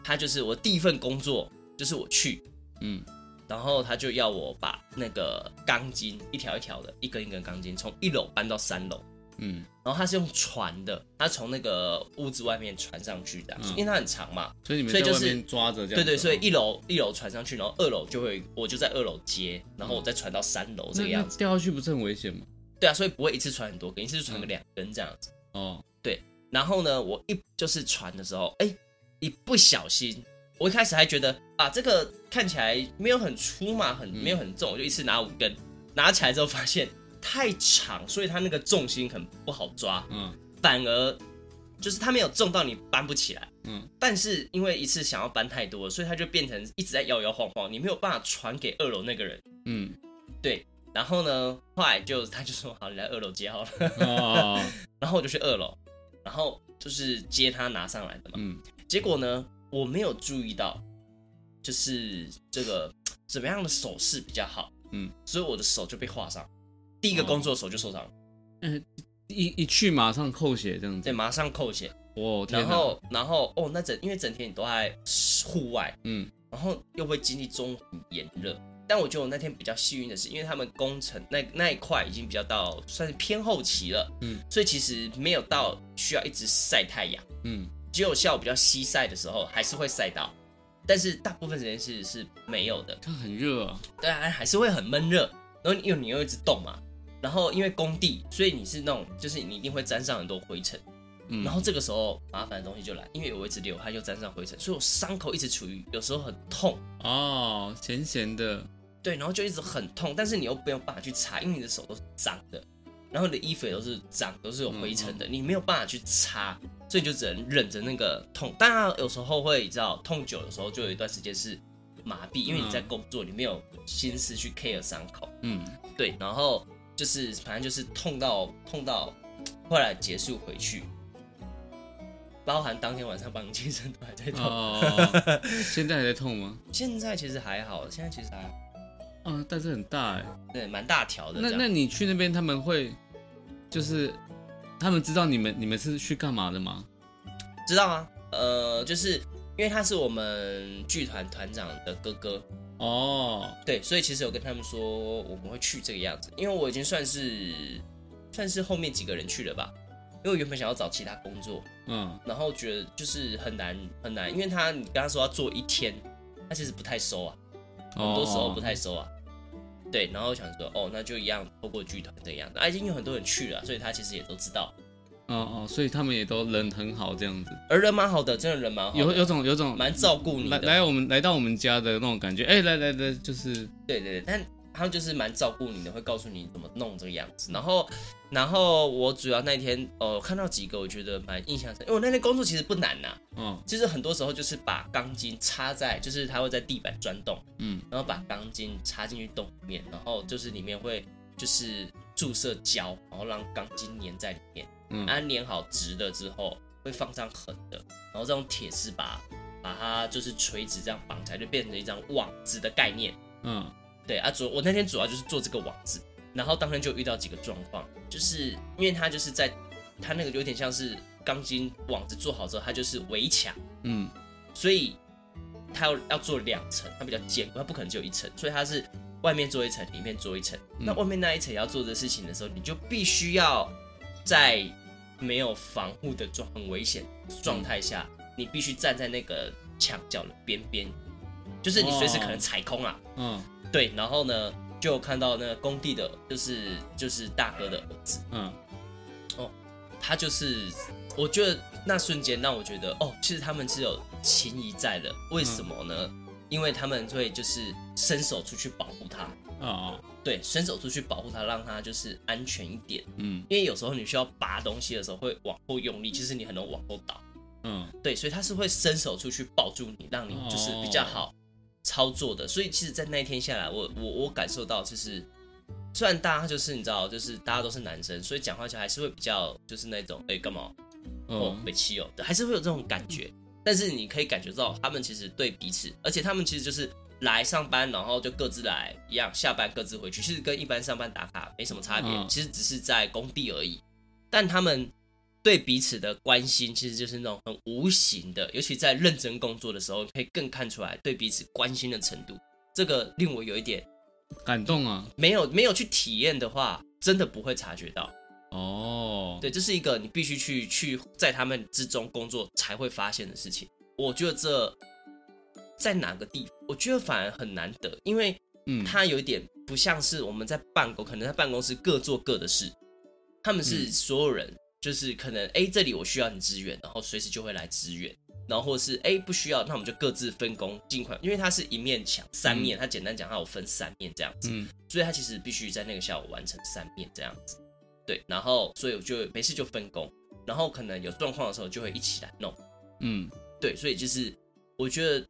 他就是我第一份工作，就是我去，嗯，然后他就要我把那个钢筋一条一条的，一根一根钢筋从一楼搬到三楼。嗯，然后它是用船的，它从那个屋子外面传上去的，因为它很长嘛，所以你们在外面抓着这样。对对，所以一楼一楼传上去，然后二楼就会，我就在二楼接，然后我再传到三楼这个样子。掉下去不是很危险吗？对啊，所以不会一次传很多根，一次就传个两根这样子。哦，对。然后呢，我一就是传的时候，哎，一不小心，我一开始还觉得啊，这个看起来没有很粗嘛，很没有很重，我就一次拿五根，拿起来之后发现。太长，所以它那个重心很不好抓，嗯，反而就是它没有重到你搬不起来，嗯，但是因为一次想要搬太多了，所以它就变成一直在摇摇晃晃，你没有办法传给二楼那个人，嗯，对，然后呢，后来就他就说好，你来二楼接好了，哦，[LAUGHS] 然后我就去二楼，然后就是接他拿上来的嘛，嗯，结果呢，我没有注意到，就是这个怎么样的手势比较好，嗯，所以我的手就被划伤。第一个工作手就受伤了，嗯，一一去马上扣血这样子，对，马上扣血，哦，然后然后哦，那整因为整天你都在户外，嗯，然后又会经历中午炎热，但我觉得我那天比较幸运的是，因为他们工程那那一块已经比较到算是偏后期了，嗯，所以其实没有到需要一直晒太阳，嗯，只有下午比较西晒的时候还是会晒到，但是大部分时间是是没有的，它很热啊，对啊，还是会很闷热，然后因为你又一直动嘛。然后因为工地，所以你是那种，就是你一定会沾上很多灰尘，嗯，然后这个时候麻烦的东西就来，因为有一直流汗就沾上灰尘，所以我伤口一直处于有时候很痛。哦，咸咸的，对，然后就一直很痛，但是你又没有办法去擦，因为你的手都是脏的，然后你的衣服也都是脏，都是有灰尘的，你没有办法去擦，所以就只能忍着那个痛。当然有时候会知道痛久的时候，就有一段时间是麻痹，因为你在工作，你没有心思去 care 伤口，嗯，对，然后。就是反正就是痛到痛到，后来结束回去，包含当天晚上帮你健身都还在痛。哦，[LAUGHS] 现在还在痛吗？现在其实还好，现在其实还好。嗯，但是很大哎。对，蛮大条的。那那你去那边他们会，就是他们知道你们你们是去干嘛的吗？知道啊，呃，就是因为他是我们剧团团长的哥哥。哦，对，所以其实有跟他们说我们会去这个样子，因为我已经算是算是后面几个人去了吧，因为我原本想要找其他工作，嗯，然后觉得就是很难很难，因为他你跟他说要做一天，他其实不太收啊，很多时候不太收啊。对，然后想说，哦，那就一样，透过剧团这样的，啊，已经有很多人去了，所以他其实也都知道。哦哦，所以他们也都人很好这样子，而人蛮好的，真的人蛮好的，有有种有种。蛮照顾你的，来来我们来到我们家的那种感觉，哎，来来来，就是对对对，但。他们就是蛮照顾你的，会告诉你怎么弄这个样子。然后，然后我主要那天呃看到几个，我觉得蛮印象深，因为我那天工作其实不难呐、啊，嗯，其实很多时候就是把钢筋插在，就是它会在地板钻洞，嗯，然后把钢筋插进去洞里面，然后就是里面会就是注射胶，然后让钢筋粘在里面，嗯，安粘好直的之后，会放上横的，然后再用铁丝把把它就是垂直这样绑起来，就变成一张网子的概念，嗯。对啊，主我那天主要就是做这个网子，然后当天就遇到几个状况，就是因为它就是在它那个有点像是钢筋网子做好之后，它就是围墙，嗯，所以它要要做两层，它比较坚固，它不可能只有一层，所以它是外面做一层，里面做一层。嗯、那外面那一层要做的事情的时候，你就必须要在没有防护的状很危险状态下，嗯、你必须站在那个墙角的边边，就是你随时可能踩空啊，嗯。对，然后呢，就看到那个工地的，就是就是大哥的儿子，嗯，哦，他就是，我觉得那瞬间让我觉得，哦，其实他们是有情谊在的，为什么呢？嗯、因为他们会就是伸手出去保护他，啊、哦，对，伸手出去保护他，让他就是安全一点，嗯，因为有时候你需要拔东西的时候会往后用力，其实你很容易往后倒，嗯，对，所以他是会伸手出去抱住你，让你就是比较好。操作的，所以其实，在那一天下来，我我我感受到，就是虽然大家就是你知道，就是大家都是男生，所以讲话起来还是会比较就是那种，哎、欸，干嘛？哦，被气哦，还是会有这种感觉。但是你可以感觉到，他们其实对彼此，而且他们其实就是来上班，然后就各自来一样，下班各自回去，其实跟一般上班打卡没什么差别，其实只是在工地而已。但他们。对彼此的关心，其实就是那种很无形的，尤其在认真工作的时候，可以更看出来对彼此关心的程度。这个令我有一点感动啊！没有没有去体验的话，真的不会察觉到。哦，对，这是一个你必须去去在他们之中工作才会发现的事情。我觉得这在哪个地方，我觉得反而很难得，因为嗯，他有一点不像是我们在办公，可能在办公室各做各的事，他们是所有人。嗯就是可能哎，这里我需要你支援，然后随时就会来支援，然后或是哎不需要，那我们就各自分工，尽快，因为它是一面墙三面，它简单讲它有分三面这样子，嗯，所以它其实必须在那个下午完成三面这样子，对，然后所以我就没事就分工，然后可能有状况的时候就会一起来弄，嗯，对，所以就是我觉得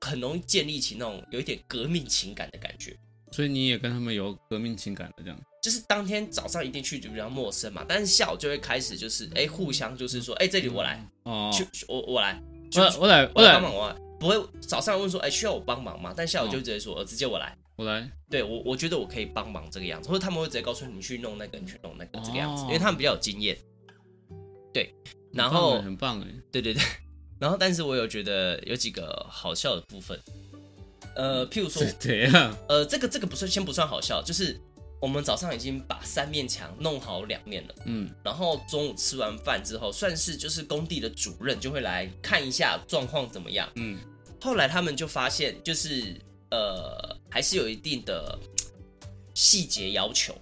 很容易建立起那种有一点革命情感的感觉，所以你也跟他们有革命情感的这样。就是当天早上一定去就比较陌生嘛，但是下午就会开始就是哎、欸、互相就是说哎、欸、这里我来哦，去我我来，我我来我来帮忙我来，不会早上问说哎、欸、需要我帮忙吗？但下午就直接说、哦、直接我来。我来，对我我觉得我可以帮忙这个样子，或者他们会直接告诉你去弄那个你去弄那个这个样子，因为他们比较有经验，对，然后很棒哎，对对对，然后但是我有觉得有几个好笑的部分，呃譬如说怎样，呃这个这个不算先不算好笑，就是。我们早上已经把三面墙弄好两面了，嗯，然后中午吃完饭之后，算是就是工地的主任就会来看一下状况怎么样，嗯，后来他们就发现，就是呃，还是有一定的细节要求，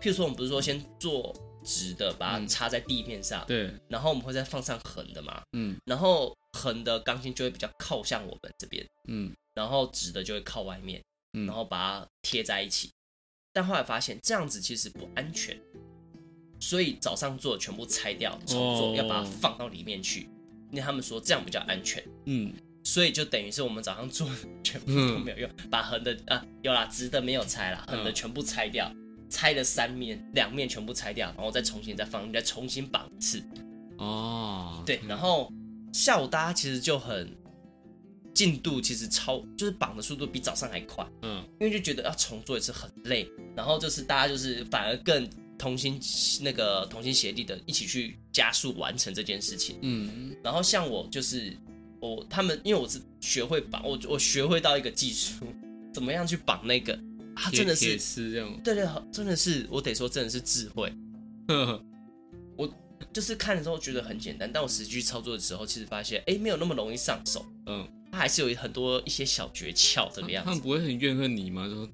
譬如说，我们不是说先做直的，把它插在地面上，对，然后我们会再放上横的嘛，嗯，然后横的钢筋就会比较靠向我们这边，嗯，然后直的就会靠外面，嗯，然后把它贴在一起。但后来发现这样子其实不安全，所以早上做全部拆掉重做，要把它放到里面去。那他们说这样比较安全，嗯，所以就等于是我们早上做全部都没有用，把横的啊有啦，直的没有拆啦，横的全部拆掉，拆了三面两面全部拆掉，然后再重新再放，再重新绑一次。哦，对，然后下午大家其实就很。进度其实超，就是绑的速度比早上还快，嗯，因为就觉得要重做一次很累，然后就是大家就是反而更同心那个同心协力的一起去加速完成这件事情，嗯，然后像我就是我他们，因为我是学会绑，我我学会到一个技术，怎么样去绑那个啊，真的是这样，对对，真的是我得说真的是智慧，我就是看的时候觉得很简单，但我实际操作的时候，其实发现哎没有那么容易上手，嗯。他还是有很多一些小诀窍这个样子。他们不会很怨恨你吗？就说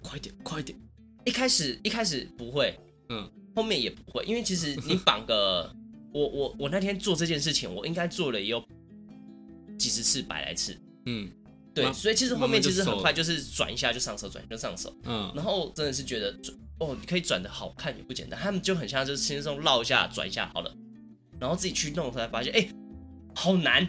快点，快点。一开始一开始不会，嗯，后面也不会，因为其实你绑个，我我我那天做这件事情，我应该做了也有几十次，百来次，嗯。对，所以其实后面其实很快就是转一下就上手，转就上手。嗯，然后真的是觉得转哦，你可以转的好看也不简单。他们就很像就是轻松绕一下转一下好了，然后自己去弄才发现，哎，好难。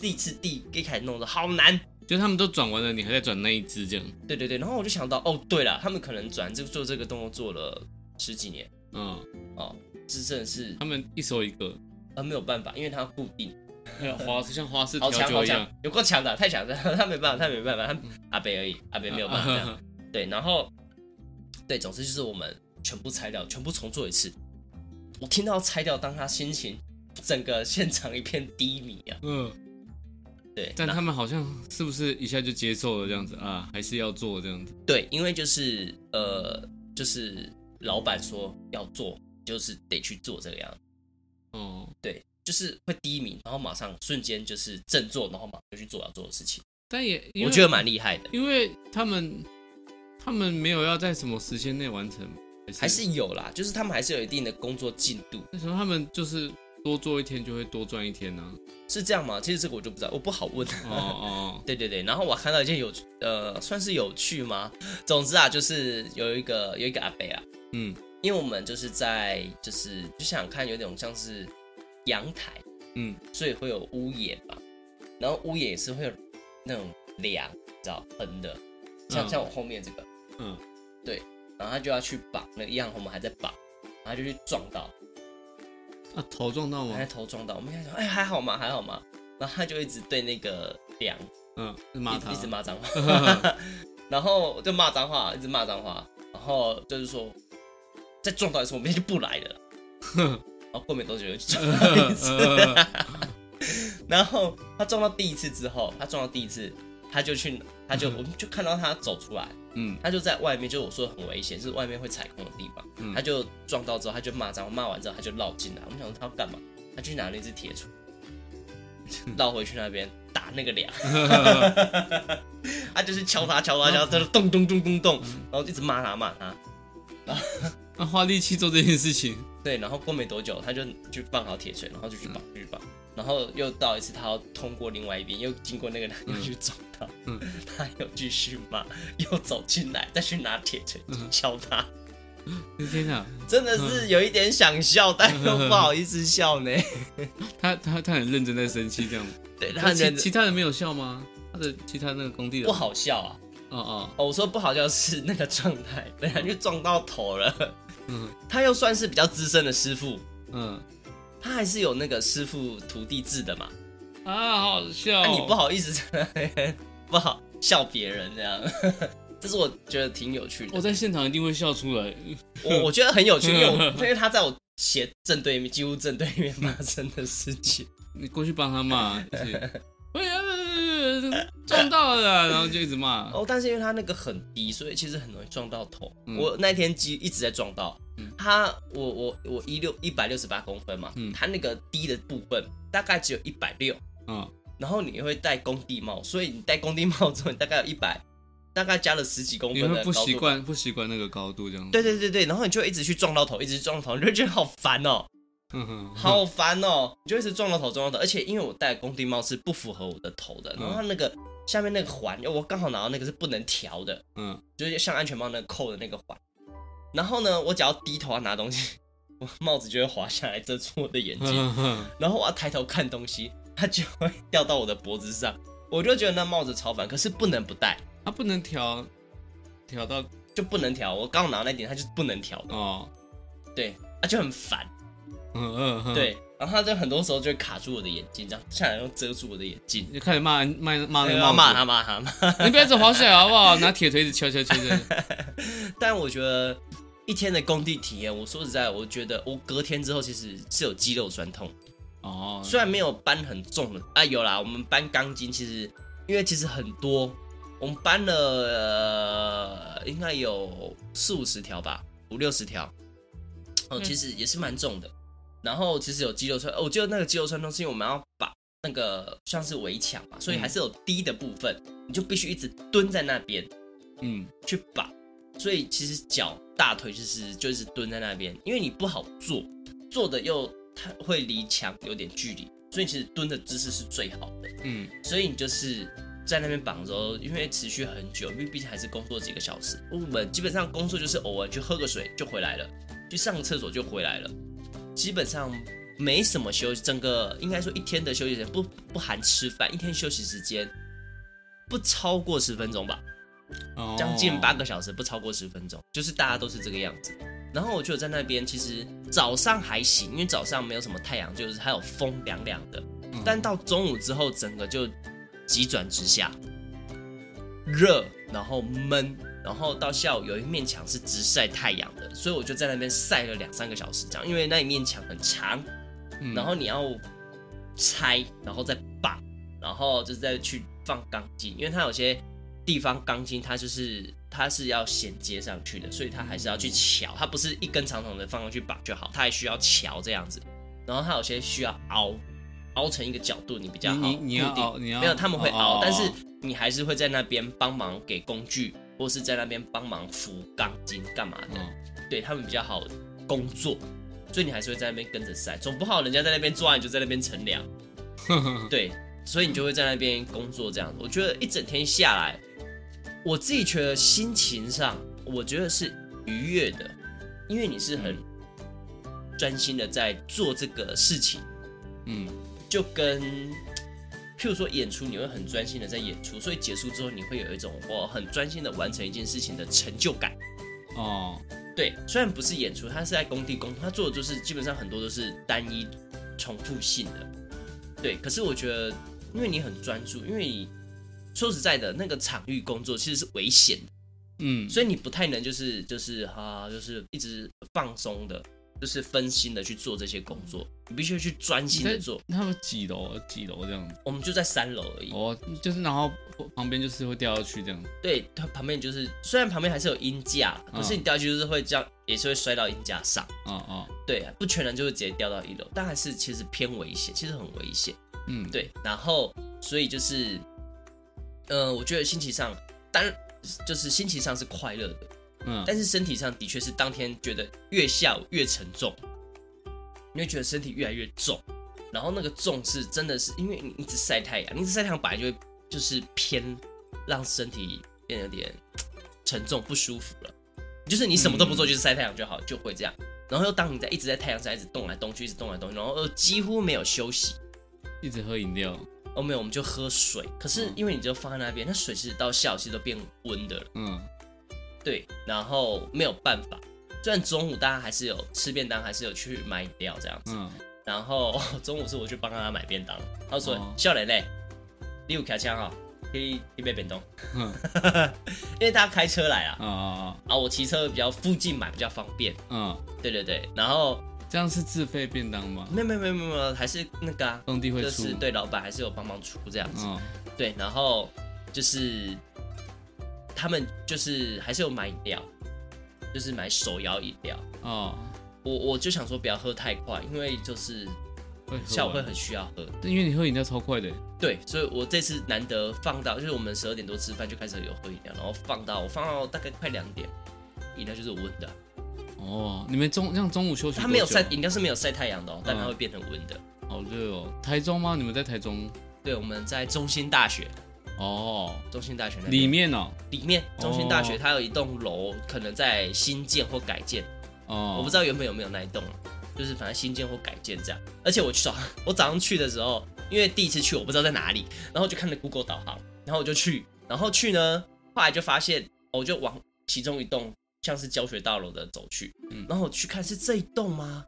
第一次第一开始弄的好难，就他们都转完了，你还在转那一只这样。对对对，然后我就想到，哦，对了，他们可能转这个做这个动作做了十几年。嗯，哦，这真的是他们一手一个，啊，没有办法，因为它固定。还有花式，像花式调酒一样，有够强的，太强了，[LAUGHS] 他没办法，他没办法，他阿北而已，阿北没有办法这样。对，然后，对，总之就是我们全部拆掉，全部重做一次。我听到拆掉，当他心情整个现场一片低迷啊。嗯，对。但他们好像是不是一下就接受了这样子啊？还是要做这样子？对，因为就是呃，就是老板说要做，就是得去做这个样子。哦，对。就是会低迷，然后马上瞬间就是振作，然后马上就去做要做的事情。但也我觉得蛮厉害的，因为他们他们没有要在什么时间内完成，还是，有啦，就是他们还是有一定的工作进度。为什么他们就是多做一天就会多赚一天呢？是这样吗？其实这个我就不知道，我不好问。哦哦，[LAUGHS] 对对对。然后我看到一件有呃，算是有趣吗？总之啊，就是有一个有一个阿伯啊，嗯，因为我们就是在就是就想看有点像是。阳台，嗯，所以会有屋檐嘛，然后屋檐也是会有那种梁，知道横的，像、嗯、像我后面这个，嗯，对，然后他就要去绑，那个一样我们还在绑，然后就去撞到，啊，头撞到吗？还头撞到，我们想说，哎，还好嘛？还好嘛？然后他就一直对那个梁，嗯，骂他，一直骂脏话，[LAUGHS] [LAUGHS] 然后就骂脏话，一直骂脏话，然后就是说，再撞到一次，我明天就不来了。[LAUGHS] 然后过没多久又撞到一次，然后他撞到第一次之后，他撞到第一次，他就去，他就我们就看到他走出来，嗯，他就在外面，就我说的很危险，就是外面会踩空的地方，嗯，他就撞到之后，他就骂脏，骂完之后他就绕进来，我们想说他要干嘛？他去拿了一只铁锤，绕回去那边打那个梁 [LAUGHS] [LAUGHS] 他就是敲他敲他敲，他就咚咚咚咚咚，然后一直骂他骂他，然后他花力气做这件事情。对，然后过没多久，他就去放好铁锤，然后就去绑，去绑，然后又到一次，他要通过另外一边，又经过那个人，又去撞他，嗯，[LAUGHS] 他又继续骂，又走进来，再去拿铁锤敲他。天哪，真的是有一点想笑，但又不好意思笑呢。他他他很认真在生气，这样。[LAUGHS] 对，他其其他人没有笑吗？他的其他那个工地不好笑啊。哦哦哦，我说不好笑是那个状态，本来就撞到头了。嗯，他又算是比较资深的师傅，嗯，他还是有那个师傅徒弟制的嘛，啊，好笑，啊，你不好意思，不好笑别人这样，[LAUGHS] 这是我觉得挺有趣的。我在现场一定会笑出来，我我觉得很有趣，因为因为他在我斜正对面，几乎正对面发生的事情，你过去帮他骂。[LAUGHS] 撞到了，然后就一直骂。哦，但是因为他那个很低，所以其实很容易撞到头。嗯、我那天机一直在撞到、嗯、他，我我我一六一百六十八公分嘛，嗯、他那个低的部分大概只有一百六。嗯，然后你会戴工地帽，所以你戴工地帽之后，你大概有一百，大概加了十几公分的高度。不习惯不习惯那个高度这样。对对对对，然后你就一直去撞到头，一直撞到头，你就觉得好烦哦。好烦哦！你就一直撞到头，撞到头，而且因为我戴工地帽是不符合我的头的，然后它那个下面那个环，我刚好拿到那个是不能调的，嗯，就是像安全帽那个扣的那个环。然后呢，我只要低头要拿东西，[LAUGHS] 我帽子就会滑下来遮住我的眼睛，然后我要抬头看东西，它就会掉到我的脖子上，我就觉得那帽子超烦，可是不能不戴，它不能调，调到就不能调。我刚好拿那点，它就是不能调的哦，对，它就很烦。嗯嗯，对，然后他就很多时候就会卡住我的眼睛，这样下来又遮住我的眼睛，就开始骂骂骂那个骂他骂他骂，[LAUGHS] 你不要一直滑下来好不好？拿铁锤子敲敲敲敲。[LAUGHS] 但我觉得一天的工地体验，我说实在，我觉得我隔天之后其实是有肌肉酸痛。哦，虽然没有搬很重的啊，有啦，我们搬钢筋其实因为其实很多，我们搬了、呃、应该有四五十条吧，五六十条，哦，其实也是蛮重的。然后其实有肌肉酸，我记得那个肌肉酸痛是因为我们要把那个像是围墙嘛，所以还是有低的部分，嗯、你就必须一直蹲在那边，嗯，去绑。所以其实脚大腿就是就是蹲在那边，因为你不好坐，坐的又它会离墙有点距离，所以其实蹲的姿势是最好的，嗯，所以你就是。在那边绑的时候，因为持续很久，因为毕竟还是工作几个小时。我们基本上工作就是偶尔去喝个水就回来了，去上个厕所就回来了，基本上没什么休息。整个应该说一天的休息时间不不含吃饭，一天休息时间不超过十分钟吧，将近八个小时不超过十分钟，就是大家都是这个样子。然后我就在那边，其实早上还行，因为早上没有什么太阳，就是还有风凉凉的。但到中午之后，整个就。急转直下，热，然后闷，然后到下午有一面墙是直晒太阳的，所以我就在那边晒了两三个小时，这样，因为那一面墙很长，然后你要拆，然后再绑，然后就是再去放钢筋，因为它有些地方钢筋它就是它是要衔接上去的，所以它还是要去乔，它不是一根长长的放上去绑就好，它还需要乔这样子，然后它有些需要凹。凹成一个角度，你比较好。你你要凹，你要没有他们会凹，但是你还是会在那边帮忙给工具，或是在那边帮忙扶钢筋干嘛的。对他们比较好工作，所以你还是会在那边跟着晒，总不好人家在那边做，你就在那边乘凉。[LAUGHS] 对，所以你就会在那边工作这样子。我觉得一整天下来，我自己觉得心情上，我觉得是愉悦的，因为你是很专心的在做这个事情。嗯。就跟，譬如说演出，你会很专心的在演出，所以结束之后，你会有一种我很专心的完成一件事情的成就感。哦，对，虽然不是演出，他是在工地工作，他做的就是基本上很多都是单一、重复性的。对，可是我觉得，因为你很专注，因为你说实在的，那个场域工作其实是危险的，嗯，所以你不太能就是就是哈，就是一直放松的。就是分心的去做这些工作，你必须去专心的做。他们几楼？几楼这样子？我们就在三楼而已。哦，就是然后旁边就是会掉下去这样。对，它旁边就是虽然旁边还是有鹰架，可是你掉下去就是会这样，也是会摔到鹰架上。哦哦。对，不全然就会直接掉到一楼，但还是其实偏危险，其实很危险。嗯，对。然后所以就是，呃，我觉得心情上，当然就是心情上是快乐的。嗯，但是身体上的确是当天觉得越下午越沉重，你会觉得身体越来越重，然后那个重是真的是因为你一直晒太阳，你一直晒太阳本来就会就是偏让身体变得有点沉重不舒服了，就是你什么都不做就是晒太阳就好，就会这样。然后又当你在一直在太阳下一直动来动去，一直动来动去，然后又几乎没有休息，一直喝饮料。哦，没有，我们就喝水。可是因为你就放在那边，那水其实到下午其实都变温的了。嗯。对，然后没有办法，虽然中午大家还是有吃便当，还是有去买饮料这样子。嗯。然后 [LAUGHS] 中午是我去帮他买便当，他说：“笑脸嘞，你有开枪啊，可以一杯便当。”嗯。[LAUGHS] 因为大家开车来啊。啊啊啊！我骑车比较附近买比较方便。嗯。对对对，然后这样是自费便当吗？没有没有没有没有，还是那个啊，工地会出。就是对，老板还是有帮忙出这样子。嗯。对，然后就是。他们就是还是有买饮料，就是买手摇饮料哦。我我就想说不要喝太快，因为就是下午会很需要喝。因为你喝饮料超快的。对，所以我这次难得放到，就是我们十二点多吃饭就开始有喝饮料，然后放到我放到大概快两点，饮料就是温的。哦，你们中像中午休息？它没有晒饮料是没有晒太阳的，哦，但它会变成温的。好热哦！台中吗？你们在台中？对，我们在中心大学。哦，中兴大学那里面哦，里面中兴大学它有一栋楼，可能在新建或改建。哦，我不知道原本有没有那一栋，就是反正新建或改建这样。而且我去早，我早上去的时候，因为第一次去，我不知道在哪里，然后就看了 Google 导航，然后我就去，然后去呢，后来就发现，我就往其中一栋像是教学大楼的走去，嗯，然后我去看是这一栋吗？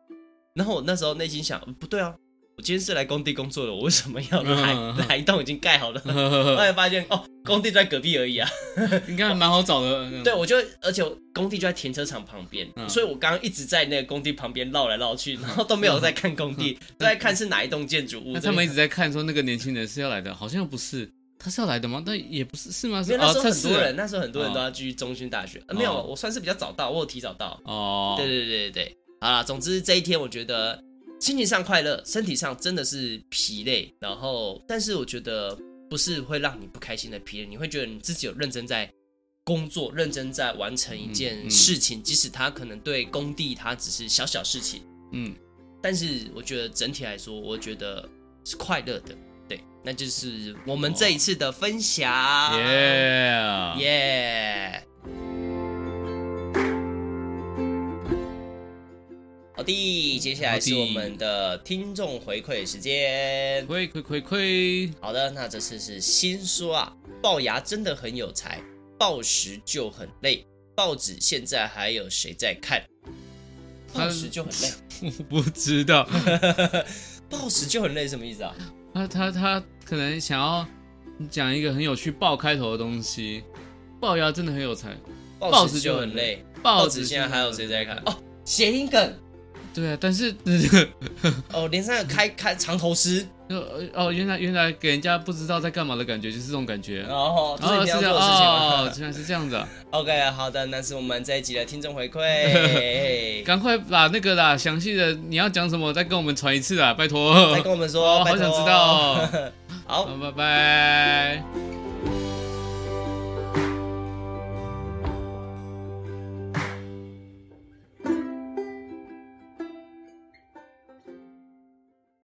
然后我那时候内心想，不对啊。我今天是来工地工作的，我为什么要来来一栋已经盖好的？[LAUGHS] 后来发现哦，工地就在隔壁而已啊，[LAUGHS] 应该还蛮好找的。对，我就而且工地就在停车场旁边，所以我刚刚一直在那个工地旁边绕来绕去，然后都没有在看工地，都在看是哪一栋建筑物。他们一直在看说那个年轻人是要来的，好像又不是，他是要来的吗？但也不是，是吗？因为那时候很多人，那时候很多人都要去中心大学。没有，我算是比较早到，我有提早到。哦，对对对对对，好了，总之这一天我觉得。心情上快乐，身体上真的是疲累。然后，但是我觉得不是会让你不开心的疲累，你会觉得你自己有认真在工作，认真在完成一件事情，嗯嗯、即使它可能对工地它只是小小事情，嗯，但是我觉得整体来说，我觉得是快乐的。对，那就是我们这一次的分享，耶耶。好的，接下来是我们的听众回馈时间。回馈回馈，好的，那这次是新说啊，龅牙真的很有才，暴食就很累。报纸现在还有谁在看？暴食就很累，我不知道。[LAUGHS] 暴食就很累什么意思啊？他他他可能想要讲一个很有趣“爆”开头的东西。龅牙真的很有才，暴食就很累。报纸现在还有谁在看？哦，谐音梗。对啊，但是 [LAUGHS] 哦，连上开开长头诗，哦，原来原来给人家不知道在干嘛的感觉，就是这种感觉。哦，这是你要做的事情哦，原来是这样子啊。[LAUGHS] OK，好的，那是我们这一集的听众回馈。[LAUGHS] 赶快把那个啦，详细的你要讲什么，再跟我们传一次啊，拜托。再跟我们说，好想知道。好，拜拜。